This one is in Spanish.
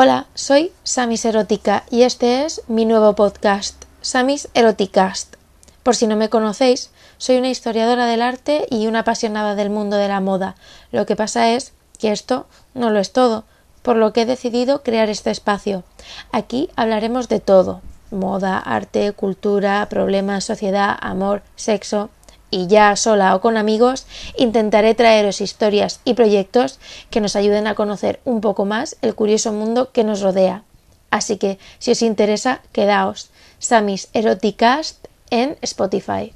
Hola, soy Samis Erótica y este es mi nuevo podcast, Samis Eroticast. Por si no me conocéis, soy una historiadora del arte y una apasionada del mundo de la moda. Lo que pasa es que esto no lo es todo, por lo que he decidido crear este espacio. Aquí hablaremos de todo moda, arte, cultura, problemas, sociedad, amor, sexo, y ya sola o con amigos, intentaré traeros historias y proyectos que nos ayuden a conocer un poco más el curioso mundo que nos rodea. Así que, si os interesa, quedaos. Samis Eroticast en Spotify.